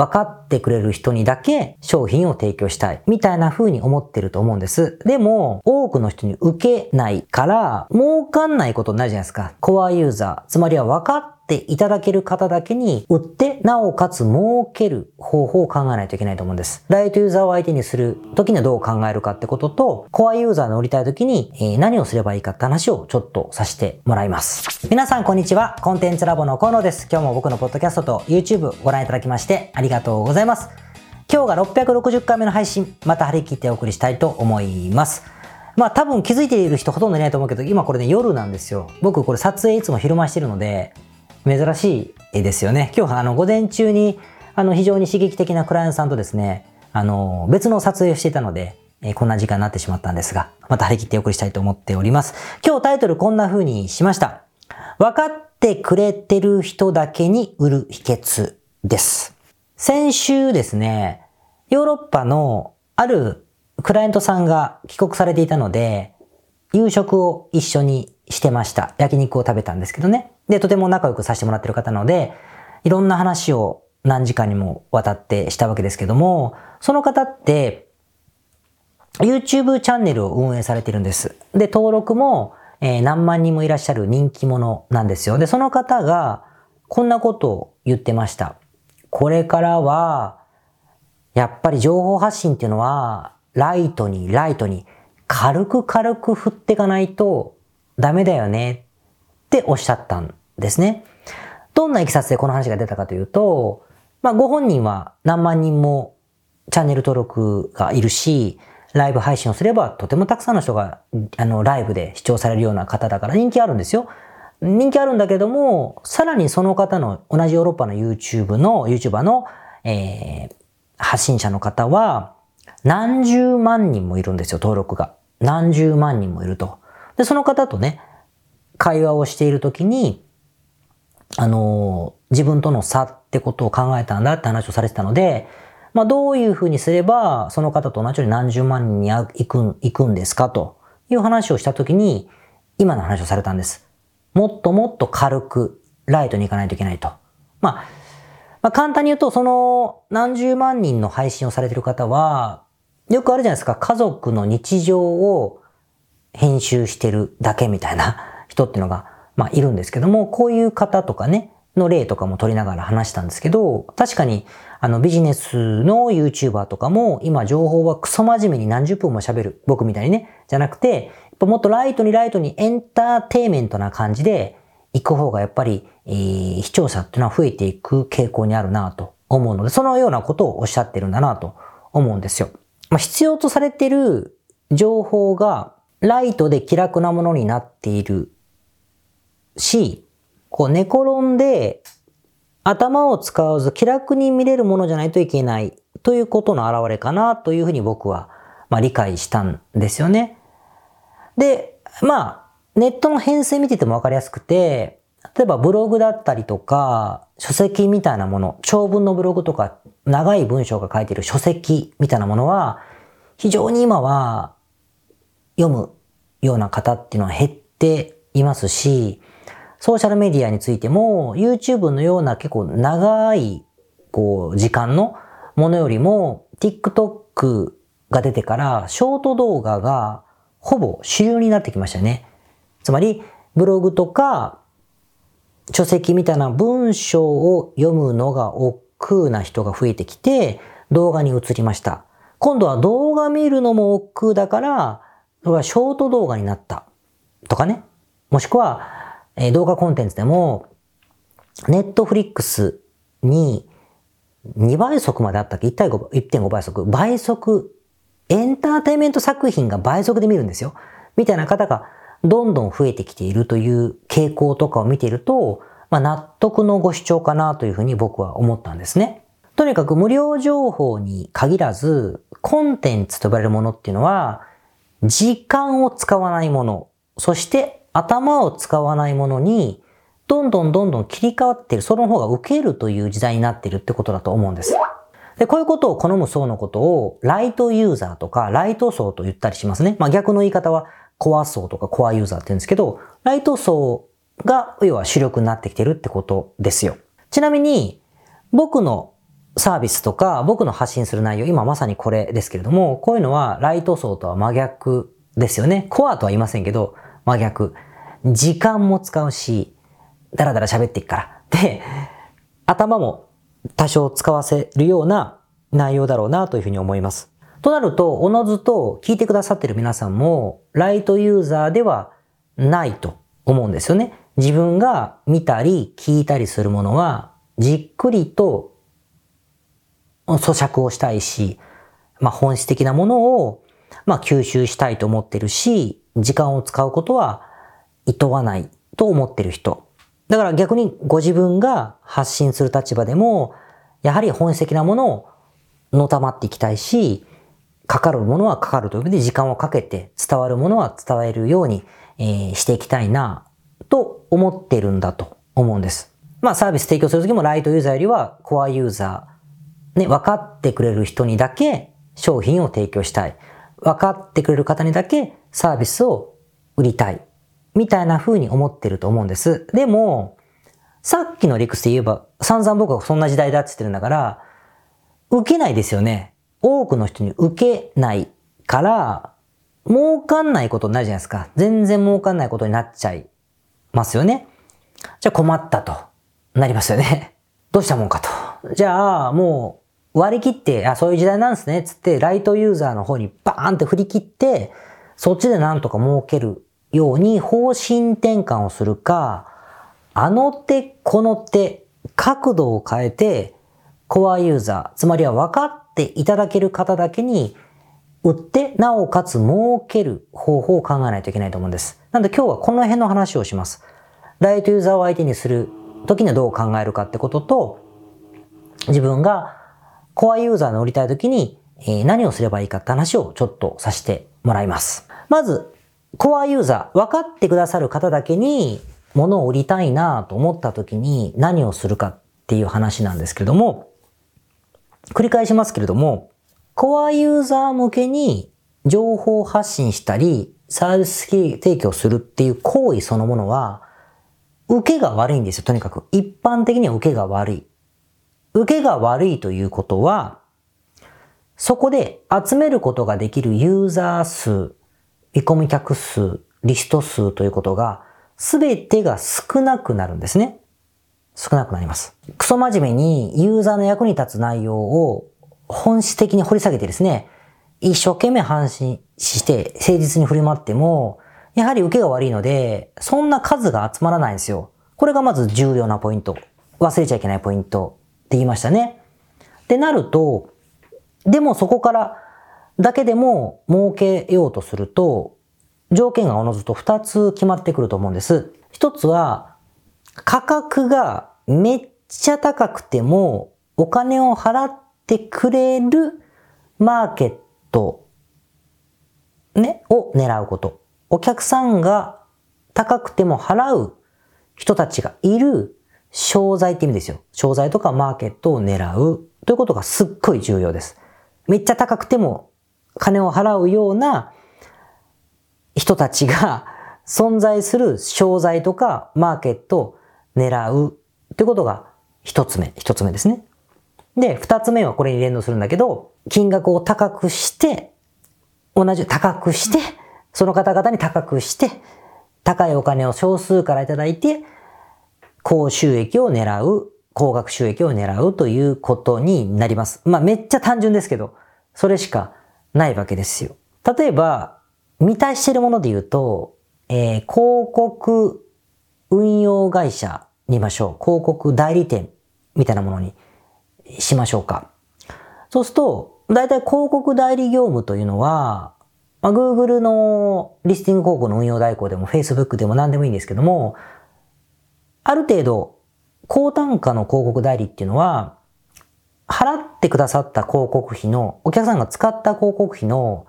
分かってくれる人にだけ商品を提供したい。みたいな風に思ってると思うんです。でも、多くの人に受けないから、儲かんないことになるじゃないですか。コアユーザー。つまりは分かってていただける方だけに売って、なおかつ儲ける方法を考えないといけないと思うんです。ライトユーザーを相手にする時にはどう考えるかってことと、コアユーザーの売りたい時に、え何をすればいいかって話をちょっとさせてもらいます。皆さんこんにちは。コンテンツラボの河野です。今日も僕のポッドキャストと YouTube ご覧いただきましてありがとうございます。今日が660回目の配信、また張り切ってお送りしたいと思います。まあ多分気づいている人ほとんどいないと思うけど、今これね夜なんですよ。僕これ撮影いつも昼間してるので、珍しい絵ですよね。今日はあの午前中にあの非常に刺激的なクライアントさんとですね、あの別の撮影をしていたので、えこんな時間になってしまったんですが、また張り切ってお送りしたいと思っております。今日タイトルこんな風にしました。分かってくれてる人だけに売る秘訣です。先週ですね、ヨーロッパのあるクライアントさんが帰国されていたので、夕食を一緒にしてました。焼肉を食べたんですけどね。で、とても仲良くさせてもらってる方なので、いろんな話を何時間にもわたってしたわけですけども、その方って、YouTube チャンネルを運営されてるんです。で、登録も、えー、何万人もいらっしゃる人気者なんですよ。で、その方が、こんなことを言ってました。これからは、やっぱり情報発信っていうのは、ライトにライトに軽く軽く振っていかないとダメだよねっておっしゃったんですね。どんな経緯でこの話が出たかというと、まあご本人は何万人もチャンネル登録がいるし、ライブ配信をすればとてもたくさんの人があのライブで視聴されるような方だから人気あるんですよ。人気あるんだけども、さらにその方の同じヨーロッパの YouTube の、YouTuber の、えー、発信者の方は何十万人もいるんですよ、登録が。何十万人もいると。で、その方とね、会話をしているときに、あのー、自分との差ってことを考えたんだって話をされてたので、まあ、どういうふうにすれば、その方と同じように何十万人に行く、行くんですかという話をしたときに、今の話をされたんです。もっともっと軽く、ライトに行かないといけないと。まあ、まあ、簡単に言うと、その何十万人の配信をされている方は、よくあるじゃないですか、家族の日常を編集してるだけみたいな人ってのが、まあいるんですけども、こういう方とかね、の例とかも取りながら話したんですけど、確かにあのビジネスの YouTuber とかも今情報はクソ真面目に何十分も喋る。僕みたいにね。じゃなくて、もっとライトにライトにエンターテイメントな感じで行く方がやっぱり、えー、視聴者っていうのは増えていく傾向にあるなと思うので、そのようなことをおっしゃってるんだなと思うんですよ。まあ、必要とされている情報がライトで気楽なものになっているし、こう寝転んで頭を使わず気楽に見れるものじゃないといけないということの表れかなというふうに僕はまあ理解したんですよね。で、まあ、ネットの編成見ててもわかりやすくて、例えばブログだったりとか、書籍みたいなもの、長文のブログとか、長い文章が書いている書籍みたいなものは、非常に今は読むような方っていうのは減っていますし、ソーシャルメディアについても、YouTube のような結構長い、こう、時間のものよりも、TikTok が出てから、ショート動画がほぼ主流になってきましたね。つまり、ブログとか、書籍みたいな文章を読むのが億劫な人が増えてきて、動画に移りました。今度は動画見るのも億劫だから、それはショート動画になった。とかね。もしくは、えー、動画コンテンツでも、ネットフリックスに2倍速まであったっけ ?1.5 倍速。倍速。エンターテイメント作品が倍速で見るんですよ。みたいな方がどんどん増えてきているという傾向とかを見ていると、まあ、納得のご主張かなというふうに僕は思ったんですね。とにかく無料情報に限らず、コンテンツと呼ばれるものっていうのは、時間を使わないもの、そして頭を使わないものに、どんどんどんどん切り替わっている、その方が受けるという時代になっているってことだと思うんです。で、こういうことを好む層のことを、ライトユーザーとか、ライト層と言ったりしますね。まあ逆の言い方は、コア層とかコアユーザーって言うんですけど、ライト層が、要は主力になってきてるってことですよ。ちなみに、僕のサービスとか僕の発信する内容、今まさにこれですけれども、こういうのはライト層とは真逆ですよね。コアとは言いませんけど、真逆。時間も使うし、だらだら喋っていくから。で、頭も多少使わせるような内容だろうなというふうに思います。となると、おのずと聞いてくださってる皆さんも、ライトユーザーではないと思うんですよね。自分が見たり聞いたりするものは、じっくりと咀嚼をしたいし、まあ本質的なものを、まあ吸収したいと思ってるし、時間を使うことは厭わないと思ってる人。だから逆にご自分が発信する立場でも、やはり本質的なものをのたまっていきたいし、かかるものはかかるということで時間をかけて伝わるものは伝えるように、えー、していきたいなと思ってるんだと思うんです。まあサービス提供するときもライトユーザーよりはコアユーザー、ね、分かってくれる人にだけ商品を提供したい。分かってくれる方にだけサービスを売りたい。みたいな風に思ってると思うんです。でも、さっきの理屈で言えば、散々僕はそんな時代だって言ってるんだから、受けないですよね。多くの人に受けないから、儲かんないことになるじゃないですか。全然儲かんないことになっちゃいますよね。じゃあ困ったとなりますよね。どうしたもんかと。じゃあ、もう割り切って、あ、そういう時代なんですね。つって、ライトユーザーの方にバーンって振り切って、そっちでなんとか儲けるように方針転換をするか、あの手この手、角度を変えて、コアユーザー、つまりは分かっていただける方だけに売って、なおかつ儲ける方法を考えないといけないと思うんです。なんで今日はこの辺の話をします。ライトユーザーを相手にする時にはどう考えるかってことと、自分がコアユーザーの売りたい時にえ何をすればいいかって話をちょっとさせてもらいます。まず、コアユーザー、分かってくださる方だけに物を売りたいなと思った時に何をするかっていう話なんですけれども、繰り返しますけれども、コアユーザー向けに情報発信したり、サービス提供するっていう行為そのものは、受けが悪いんですよ、とにかく。一般的には受けが悪い。受けが悪いということは、そこで集めることができるユーザー数、見込み客数、リスト数ということが、すべてが少なくなるんですね。少なくなります。クソ真面目にユーザーの役に立つ内容を本質的に掘り下げてですね、一生懸命発信して誠実に振り回っても、やはり受けが悪いので、そんな数が集まらないんですよ。これがまず重要なポイント。忘れちゃいけないポイントって言いましたね。でなると、でもそこからだけでも儲けようとすると、条件がおのずと2つ決まってくると思うんです。1つは、価格がめっちゃ高くてもお金を払ってくれるマーケット、ね、を狙うこと。お客さんが高くても払う人たちがいる商材って意味ですよ。商材とかマーケットを狙うということがすっごい重要です。めっちゃ高くても金を払うような人たちが存在する商材とかマーケットを狙うということが一つ目、一つ目ですね。で、二つ目はこれに連動するんだけど、金額を高くして、同じ高くして、その方々に高くして、高いお金を少数からいただいて、高収益を狙う、高額収益を狙うということになります。まあめっちゃ単純ですけど、それしかないわけですよ。例えば、満たしているもので言うと、えー、広告運用会社にましょう。広告代理店みたいなものにしましょうか。そうすると、だいたい広告代理業務というのは、まあ、Google のリスティング広告の運用代行でも Facebook でも何でもいいんですけども、ある程度、高単価の広告代理っていうのは、払ってくださった広告費の、お客さんが使った広告費の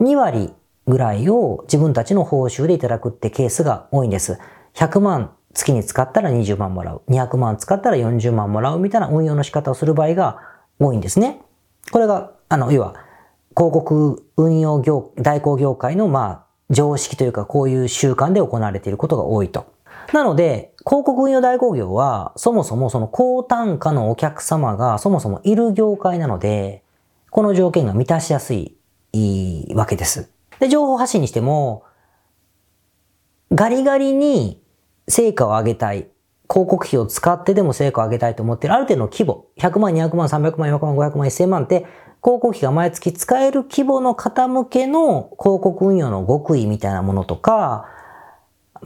2割ぐらいを自分たちの報酬でいただくってケースが多いんです。100万月に使ったら20万もらう。200万使ったら40万もらうみたいな運用の仕方をする場合が多いんですね。これが、あの、要は、広告運用業、代行業界の、まあ、常識というか、こういう習慣で行われていることが多いと。なので、広告運用代行業は、そもそもその高単価のお客様がそもそもいる業界なので、この条件が満たしやすいわけです。で、情報発信にしても、ガリガリに成果を上げたい。広告費を使ってでも成果を上げたいと思ってる。ある程度の規模。100万、200万、300万、400万、500万、1000万って広告費が毎月使える規模の方向けの広告運用の極意みたいなものとか、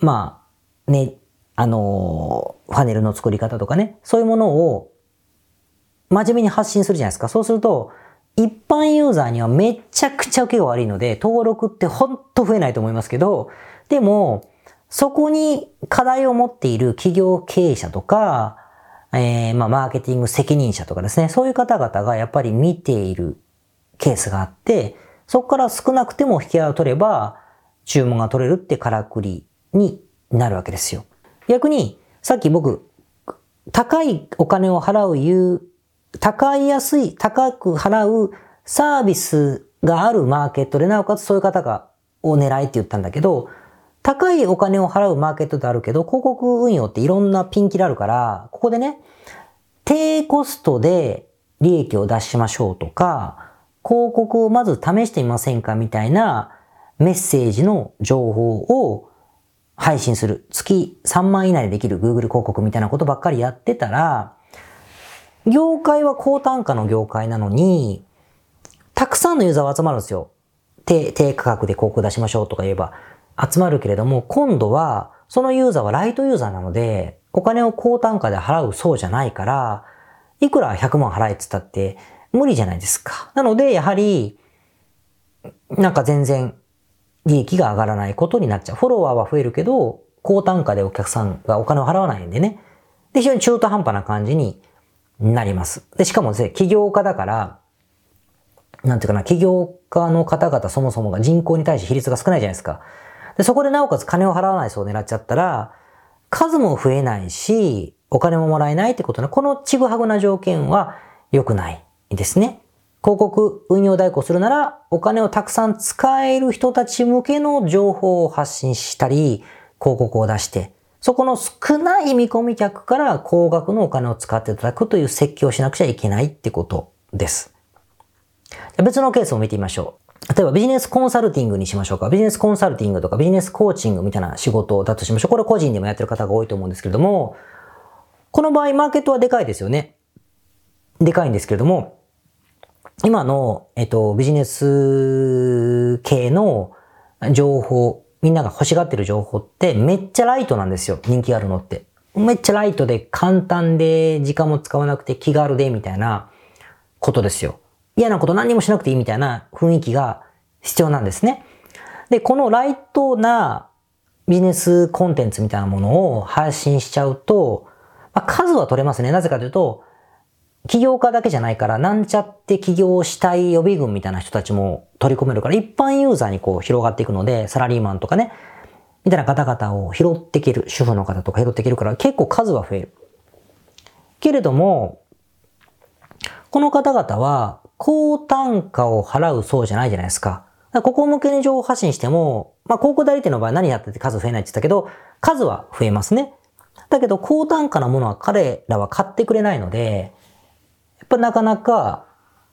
まあ、ね、あの、ファネルの作り方とかね、そういうものを真面目に発信するじゃないですか。そうすると、一般ユーザーにはめちゃくちゃ受けが悪いので、登録ってほんと増えないと思いますけど、でも、そこに課題を持っている企業経営者とか、えー、まあ、マーケティング責任者とかですね、そういう方々がやっぱり見ているケースがあって、そこから少なくても引き合いを取れば、注文が取れるってからくりになるわけですよ。逆に、さっき僕、高いお金を払う言う高い安い、高く払うサービスがあるマーケットで、なおかつそういう方が、を狙いって言ったんだけど、高いお金を払うマーケットであるけど、広告運用っていろんなピンキリあるから、ここでね、低コストで利益を出しましょうとか、広告をまず試してみませんかみたいなメッセージの情報を配信する。月3万以内でできる Google 広告みたいなことばっかりやってたら、業界は高単価の業界なのに、たくさんのユーザーは集まるんですよ。低、低価格で広告出しましょうとか言えば集まるけれども、今度はそのユーザーはライトユーザーなので、お金を高単価で払うそうじゃないから、いくら100万払えって言ったって無理じゃないですか。なので、やはり、なんか全然利益が上がらないことになっちゃう。フォロワーは増えるけど、高単価でお客さんがお金を払わないんでね。で、非常に中途半端な感じになります。で、しかもですね、起業家だから、なんていうかな、起業家の方々そもそもが人口に対して比率が少ないじゃないですか。で、そこでなおかつ金を払わない層を狙っちゃったら、数も増えないし、お金ももらえないってことね。このちぐはぐな条件は良くないですね。広告運用代行するなら、お金をたくさん使える人たち向けの情報を発信したり、広告を出して、そこの少ない見込み客から高額のお金を使っていただくという設計をしなくちゃいけないってことです。別のケースを見てみましょう。例えばビジネスコンサルティングにしましょうか。ビジネスコンサルティングとかビジネスコーチングみたいな仕事だとしましょう。これ個人でもやってる方が多いと思うんですけれども、この場合マーケットはでかいですよね。でかいんですけれども、今の、えっと、ビジネス系の情報、みんなが欲しがってる情報ってめっちゃライトなんですよ。人気があるのって。めっちゃライトで簡単で時間も使わなくて気軽でみたいなことですよ。嫌なこと何にもしなくていいみたいな雰囲気が必要なんですね。で、このライトなビジネスコンテンツみたいなものを配信しちゃうと、まあ、数は取れますね。なぜかというと、起業家だけじゃないから、なんちゃって起業したい予備軍みたいな人たちも取り込めるから、一般ユーザーにこう広がっていくので、サラリーマンとかね、みたいな方々を拾っていける、主婦の方とか拾っていけるから、結構数は増える。けれども、この方々は、高単価を払うそうじゃないじゃないですか。かここ向けに情報発信しても、まあ、広告代理店の場合何やってて数増えないって言ったけど、数は増えますね。だけど、高単価なものは彼らは買ってくれないので、ぱなかなか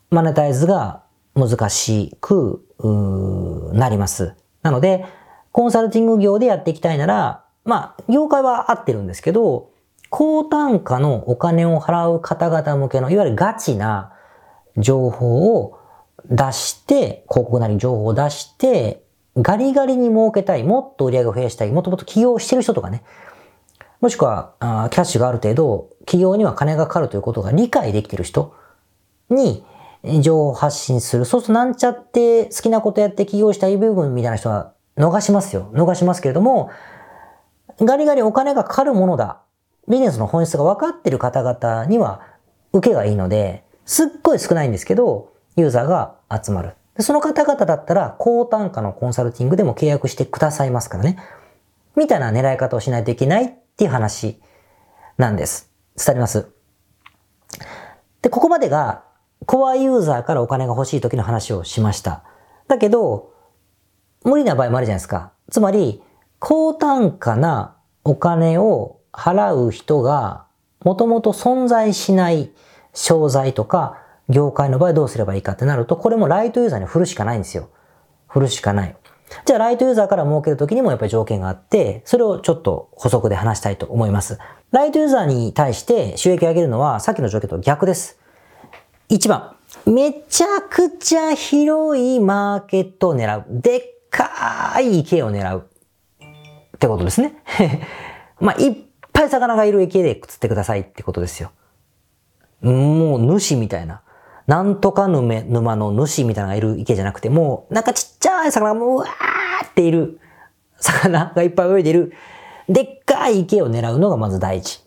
マネタイズが難しくなります。なので、コンサルティング業でやっていきたいなら、まあ、業界は合ってるんですけど、高単価のお金を払う方々向けの、いわゆるガチな情報を出して、広告なり情報を出して、ガリガリに儲けたい、もっと売り上げを増やしたい、もっともっと起業してる人とかね、もしくはキャッシュがある程度、企業には金がかかるということが理解できている人に情報発信する。そうするとなんちゃって好きなことやって起業したい部分みたいな人は逃しますよ。逃しますけれども、ガリガリお金がかかるものだ。ビジネスの本質が分かっている方々には受けがいいので、すっごい少ないんですけど、ユーザーが集まる。その方々だったら高単価のコンサルティングでも契約してくださいますからね。みたいな狙い方をしないといけないっていう話なんです。伝わります？で、ここまでがコアユーザーからお金が欲しい時の話をしました。だけど、無理な場合もあるじゃないですか。つまり、高単価なお金を払う人がもともと存在しない商材とか業界の場合どうすればいいかってなると、これもライトユーザーに振るしかないんですよ。振るしかない。じゃあライトユーザーから儲けるときにもやっぱり条件があって、それをちょっと補足で話したいと思います。ライトユーザーに対して収益を上げるのはさっきの条件と逆です。1番、めちゃくちゃ広いマーケットを狙う。でっかい池を狙う。ってことですね。まあ、いっぱい魚がいる池で釣ってくださいってことですよ。もう主みたいな。なんとか沼沼の主みたいなのがいる池じゃなくて、もうなんかちっちゃい魚がもうわーっている魚がいっぱい泳いでいる、でっかい池を狙うのがまず第一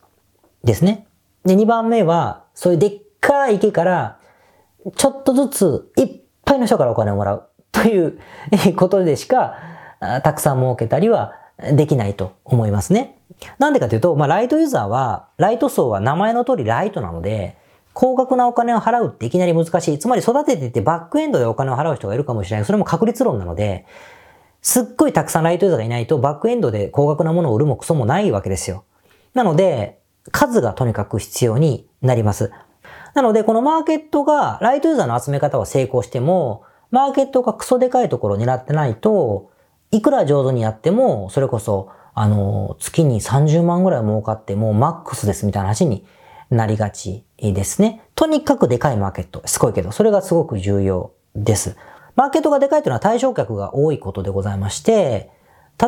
ですね。で、二番目は、そういうでっかい池から、ちょっとずついっぱいの人からお金をもらうということでしか、たくさん儲けたりはできないと思いますね。なんでかというと、まあ、ライトユーザーは、ライト層は名前の通りライトなので、高額なお金を払うっていきなり難しい。つまり育てててバックエンドでお金を払う人がいるかもしれない。それも確率論なので、すっごいたくさんライトユーザーがいないとバックエンドで高額なものを売るもクソもないわけですよ。なので、数がとにかく必要になります。なので、このマーケットが、ライトユーザーの集め方は成功しても、マーケットがクソでかいところを狙ってないと、いくら上手にやっても、それこそ、あの、月に30万ぐらい儲かってもマックスですみたいな話になりがちですね。とにかくでかいマーケット。すごいけど、それがすごく重要です。マーケットがでかいというのは対象客が多いことでございまして、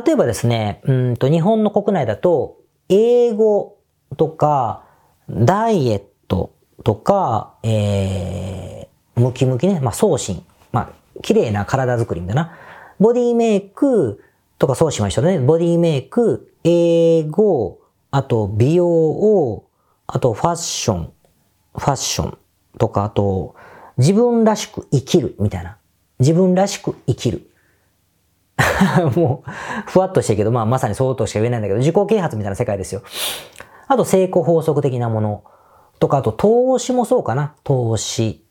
例えばですね、うんと日本の国内だと、英語とか、ダイエットとか、えー、ムキムキね、まあ、送信。まあ、綺麗な体作りみたいな。ボディメイクとか送信は一緒だね。ボディメイク、英語、あと美容を、あとファッション、ファッションとか、あと自分らしく生きるみたいな。自分らしく生きる。もう、ふわっとしてるけど、まあまさにそうとしか言えないんだけど、自己啓発みたいな世界ですよ。あと成功法則的なものとか、あと投資もそうかな。投資。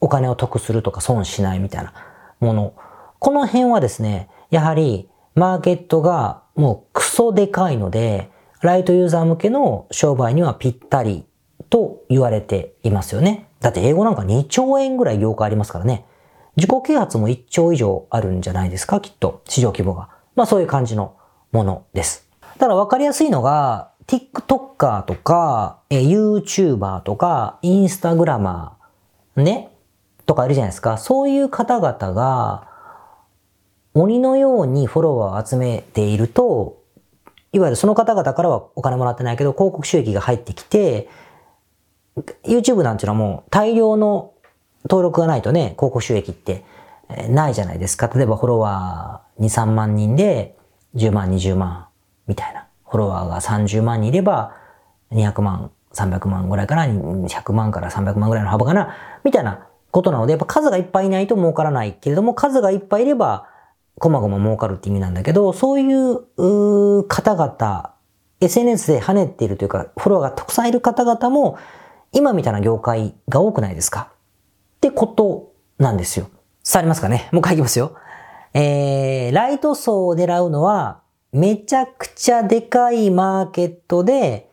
お金を得するとか損しないみたいなもの。この辺はですね、やはりマーケットがもうクソでかいので、ライトユーザー向けの商売にはぴったりと言われていますよね。だって英語なんか2兆円ぐらい業界ありますからね。自己啓発も1兆以上あるんじゃないですか、きっと。市場規模が。まあそういう感じのものです。ただ分かりやすいのが、TikToker とか、YouTuber とか、Instagramer ね、とかいるじゃないですか。そういう方々が、鬼のようにフォロワーを集めていると、いわゆるその方々からはお金もらってないけど、広告収益が入ってきて、YouTube なんていうのはもう大量の登録がないとね、広告収益ってないじゃないですか。例えばフォロワー2、3万人で10万、20万みたいな。フォロワーが30万人いれば200万、300万ぐらいかな、100万から300万ぐらいの幅かな、みたいなことなので、やっぱ数がいっぱいいないと儲からないけれども、数がいっぱいいれば、こまごま儲かるって意味なんだけど、そういう方々、SNS で跳ねているというか、フォロワーがたくさんいる方々も、今みたいな業界が多くないですか？ってことなんですよ。伝わりますかね？もう一回いきますよ。えー、ライト層を狙うのは、めちゃくちゃでかいマーケットで、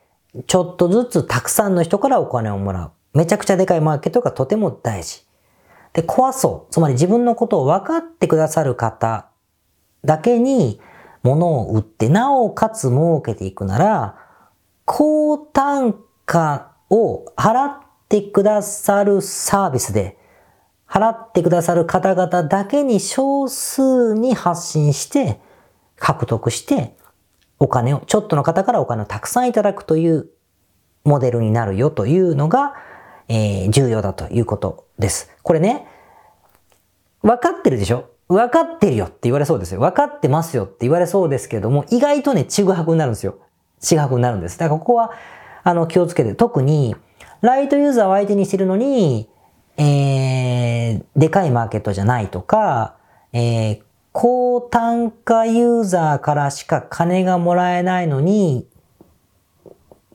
ちょっとずつたくさんの人からお金をもらう。めちゃくちゃでかいマーケットがとても大事。で、怖そう。つまり自分のことを分かってくださる方だけに物を売って、なおかつ儲けていくなら、高単価を払ってくださるサービスで、払ってくださる方々だけに少数に発信して、獲得して、お金を、ちょっとの方からお金をたくさんいただくというモデルになるよというのが、えー、重要だということです。これね、分かってるでしょ？分かってるよって言われそうですよ。分かってますよって言われそうですけども、意外とね、ちぐはぐになるんですよ。ちぐはぐになるんです。だからここは、あの、気をつけて、特に、ライトユーザーを相手にしてるのに、えー、でかいマーケットじゃないとか、えー、高単価ユーザーからしか金がもらえないのに、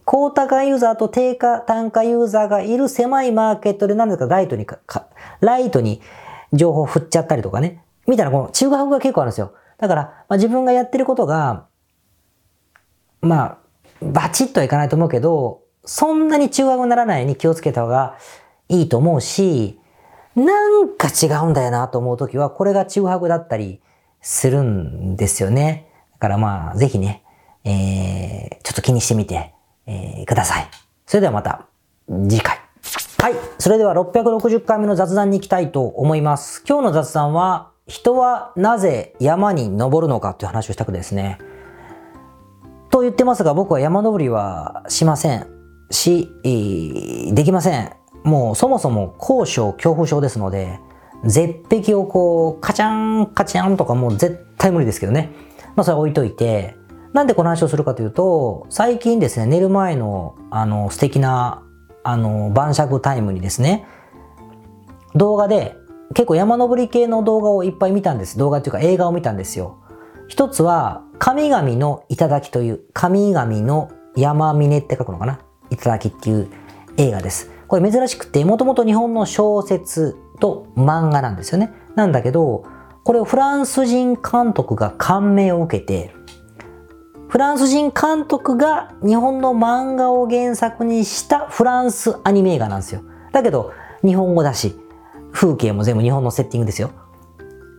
高単価ユーザーと低価単価ユーザーがいる狭いマーケットで何ですかライトにか、ライトに情報振っちゃったりとかね。みたいな、この中学が結構あるんですよ。だから、まあ、自分がやってることが、まあ、バチッとはいかないと思うけど、そんなに中学にならないように気をつけた方がいいと思うし、なんか違うんだよなと思うときは、これが中白だったりするんですよね。だからまあ、ぜひね、えー、ちょっと気にしてみて、えー、ください。それではまた次回。はい。それでは660回目の雑談に行きたいと思います。今日の雑談は、人はなぜ山に登るのかという話をしたくですね。と言ってますが、僕は山登りはしません。し、できません。もうそもそも高所恐怖症ですので、絶壁をこう、カチャン、カチャンとかもう絶対無理ですけどね。まあそれ置いといて、なんでこの話をするかというと、最近ですね、寝る前の、あの、素敵な、あの、晩酌タイムにですね、動画で、結構山登り系の動画をいっぱい見たんです。動画っていうか映画を見たんですよ。一つは、神々の頂という、神々の山峰って書くのかな頂っていう映画です。これ珍しくて、もともと日本の小説と漫画なんですよね。なんだけど、これをフランス人監督が感銘を受けて、フランス人監督が日本の漫画を原作にしたフランスアニメ映画なんですよ。だけど、日本語だし、風景も全部日本のセッティングですよ。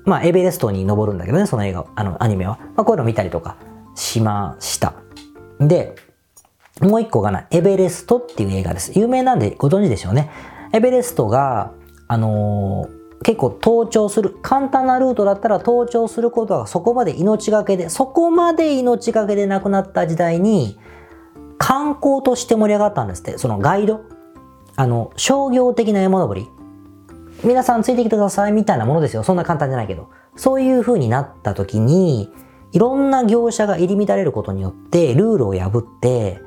まあ、エベレストに登るんだけどね、その映画、あの、アニメは。まあ、こういうの見たりとかしました。で、もう一個がな、エベレストっていう映画です。有名なんでご存知でしょうね。エベレストが、あのー結構登頂する、簡単なルートだったら登頂することがそこまで命がけで、そこまで命がけで亡くなった時代に、観光として盛り上がったんですって。そのガイド。あの、商業的な山登り。皆さんついてきてくださいみたいなものですよ。そんな簡単じゃないけど。そういう風になった時に、いろんな業者が入り乱れることによって、ルールを破って、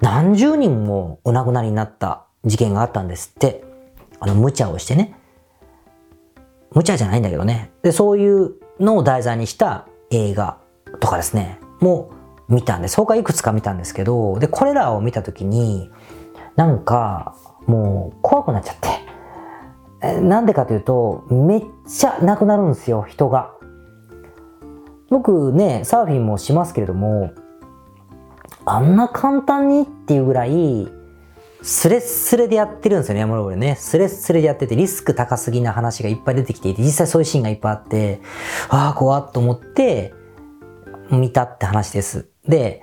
何十人もお亡くなりになった事件があったんですって。あの、無茶をしてね。無茶じゃないんだけどね。で、そういうのを題材にした映画とかですね、もう見たんです。他いくつか見たんですけど、で、これらを見たときに、なんか、もう怖くなっちゃって。なんでかというと、めっちゃなくなるんですよ、人が。僕ね、サーフィンもしますけれども、あんな簡単にっていうぐらい、スレッスレでやってるんですよね、山登りね。スレッスレでやってて、リスク高すぎな話がいっぱい出てきていて、実際そういうシーンがいっぱいあって、ああ、怖っと思って、見たって話です。で、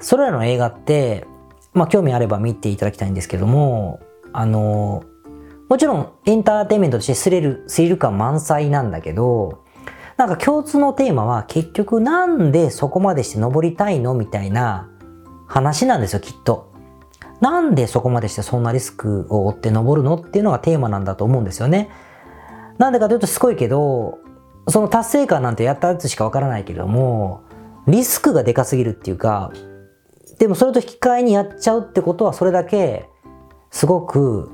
それらの映画って、まあ興味あれば見ていただきたいんですけども、あの、もちろんエンターテインメントとしてスリル、スリル感満載なんだけど、なんか共通のテーマは結局なんでそこまでして登りたいのみたいな話なんですよ、きっと。なんでそこまでしてそんなリスクを負って登るのっていうのがテーマなんだと思うんですよね。なんでかというとすごいけど、その達成感なんてやったやつしかわからないけれども、リスクがでかすぎるっていうか、でもそれと引き換えにやっちゃうってことはそれだけ、すごく、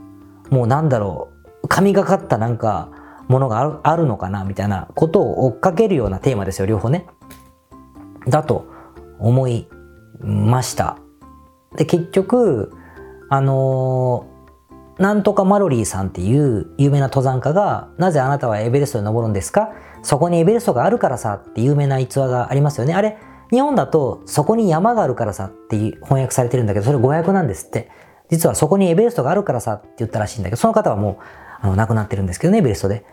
もうなんだろう、神がかったなんか、ものがあるあるのかなみたいなことを追っかけるようなテーマですよ、両方ね。だと思いました。で、結局、あのー、なんとかマロリーさんっていう有名な登山家が、なぜあなたはエベレストに登るんですか？そこにエベレストがあるからさって有名な逸話がありますよね。あれ、日本だとそこに山があるからさって翻訳されてるんだけど、それ誤訳なんですって。実はそこにエベレストがあるからさって言ったらしいんだけど、その方はもう、あの、亡くなってるんですけどね、エベレストで。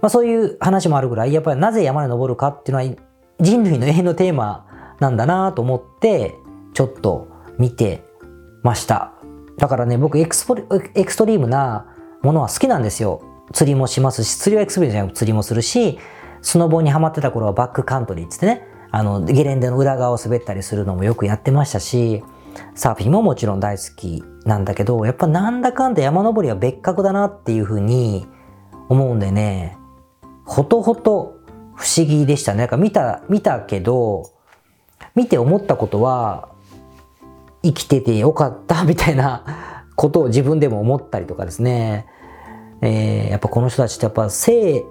まあそういう話もあるぐらい、やっぱりなぜ山に登るかっていうのは人類の永遠のテーマなんだなと思って、ちょっと見てました。だからね、僕エクスポエクストリームなものは好きなんですよ。釣りもしますし、釣りはエクストリームじゃなく釣りもするし、スノボーにハマってた頃はバックカントリーっつってね、あの、ゲレンデの裏側を滑ったりするのもよくやってましたし、サーフィンももちろん大好きなんだけど、やっぱなんだかんだ山登りは別格だなっていうふうに思うんでね、ほとほと不思議でしたね。なんか見た、見たけど、見て思ったことは、生きててよかった みたいなことを自分でも思ったりとかですね。えー、やっぱこの人たちってやっぱ生、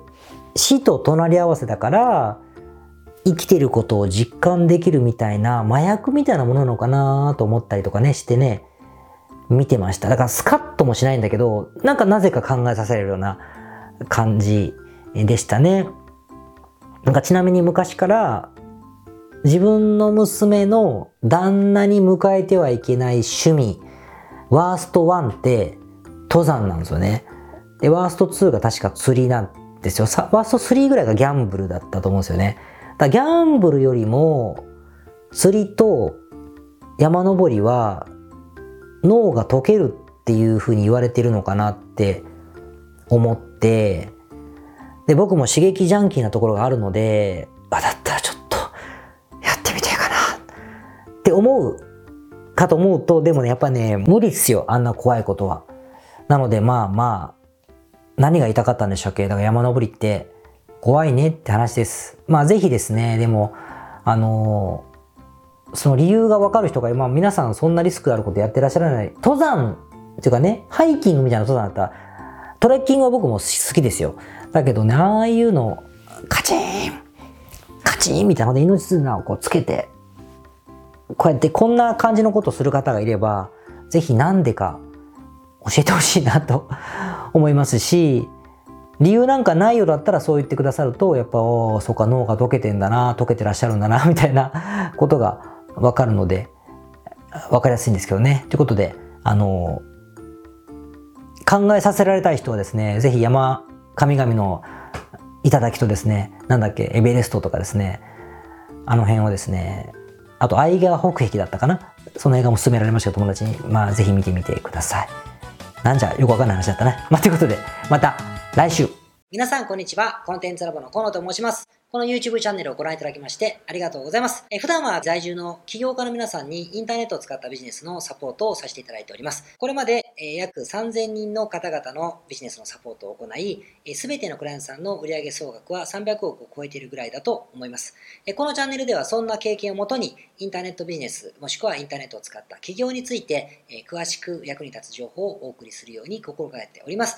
死と隣り合わせだから、生きてることを実感できるみたいな麻薬みたいなものなのかなと思ったりとかねしてね、見てました。だからスカッともしないんだけど、なんかなぜか考えさせるような感じでしたね。なんかちなみに昔から自分の娘の旦那に迎えてはいけない趣味、ワースト1って登山なんですよね。で、ワースト2が確か釣りなんですよ。ワースト3ぐらいがギャンブルだったと思うんですよね。だギャンブルよりも釣りと山登りは脳が溶けるっていうふうに言われてるのかなって思って、で、僕も刺激ジャンキーなところがあるので、あ、だったらちょっとやってみてかなって思うかと思うと、でもね、やっぱね、無理っすよ、あんな怖いことは。なので、まあまあ、何が言いたかったんでしたっけ？だから山登りって怖いねって話です。まあぜひですね、でも、あのー、その理由がわかる人が、まあ皆さんそんなリスクあることやってらっしゃらない。登山っていうかね、ハイキングみたいな登山だったら、トレッキングは僕も好きですよ。だけどね、ああいうの、カチーンカチーンみたいなので命綱をこうつけて、こうやってこんな感じのことをする方がいれば、ぜひなんでか教えてほしいなと思いますし、理由なんかないようだったらそう言ってくださると、やっぱ、おそうか、脳が溶けてんだな、溶けてらっしゃるんだな、みたいなことがわかるので、わかりやすいんですけどね。ということで、あの、考えさせられたい人はですね、ぜひ山神々の頂とですね、なんだっけ、エベレストとかですね、あの辺をですね、あと、愛川北壁だったかなその映画も勧められました友達に、まあ、ぜひ見てみてください。なんじゃ、よくわかんない話だったね。まあ、ということで、また来週。皆さん、こんにちは。コンテンツラボの河野と申します。この YouTube チャンネルをご覧いただきましてありがとうございます。え普段は在住の起業家の皆さんにインターネットを使ったビジネスのサポートをさせていただいております。これまで、え約3000人の方々のビジネスのサポートを行い、すべてのクライアントさんの売上総額は300億を超えているぐらいだと思います。えこのチャンネルではそんな経験をもとにインターネットビジネスもしくはインターネットを使った起業について、え詳しく役に立つ情報をお送りするように心がけております。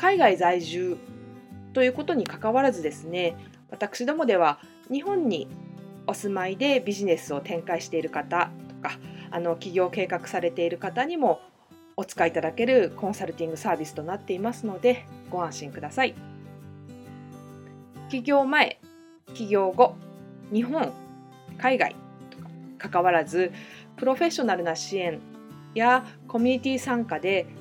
海外在住ということにかかわらずですね私どもでは日本にお住まいでビジネスを展開している方とかあの企業計画されている方にもお使いいただけるコンサルティングサービスとなっていますのでご安心ください。起業前、起業後、日本、海外とか関わらずプロフェッショナルな支援やコミュニティ参加で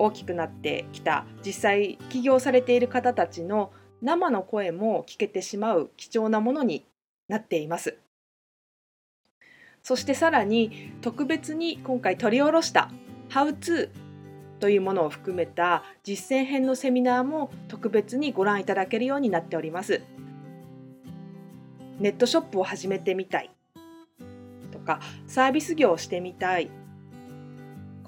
大きくなってきた実際起業されている方たちの生の声も聞けてしまう貴重なものになっています。そしてさらに特別に今回取り下ろした「How to」というものを含めた実践編のセミナーも特別にご覧いただけるようになっております。ネットショップを始めてみたいとかサービス業をしてみたい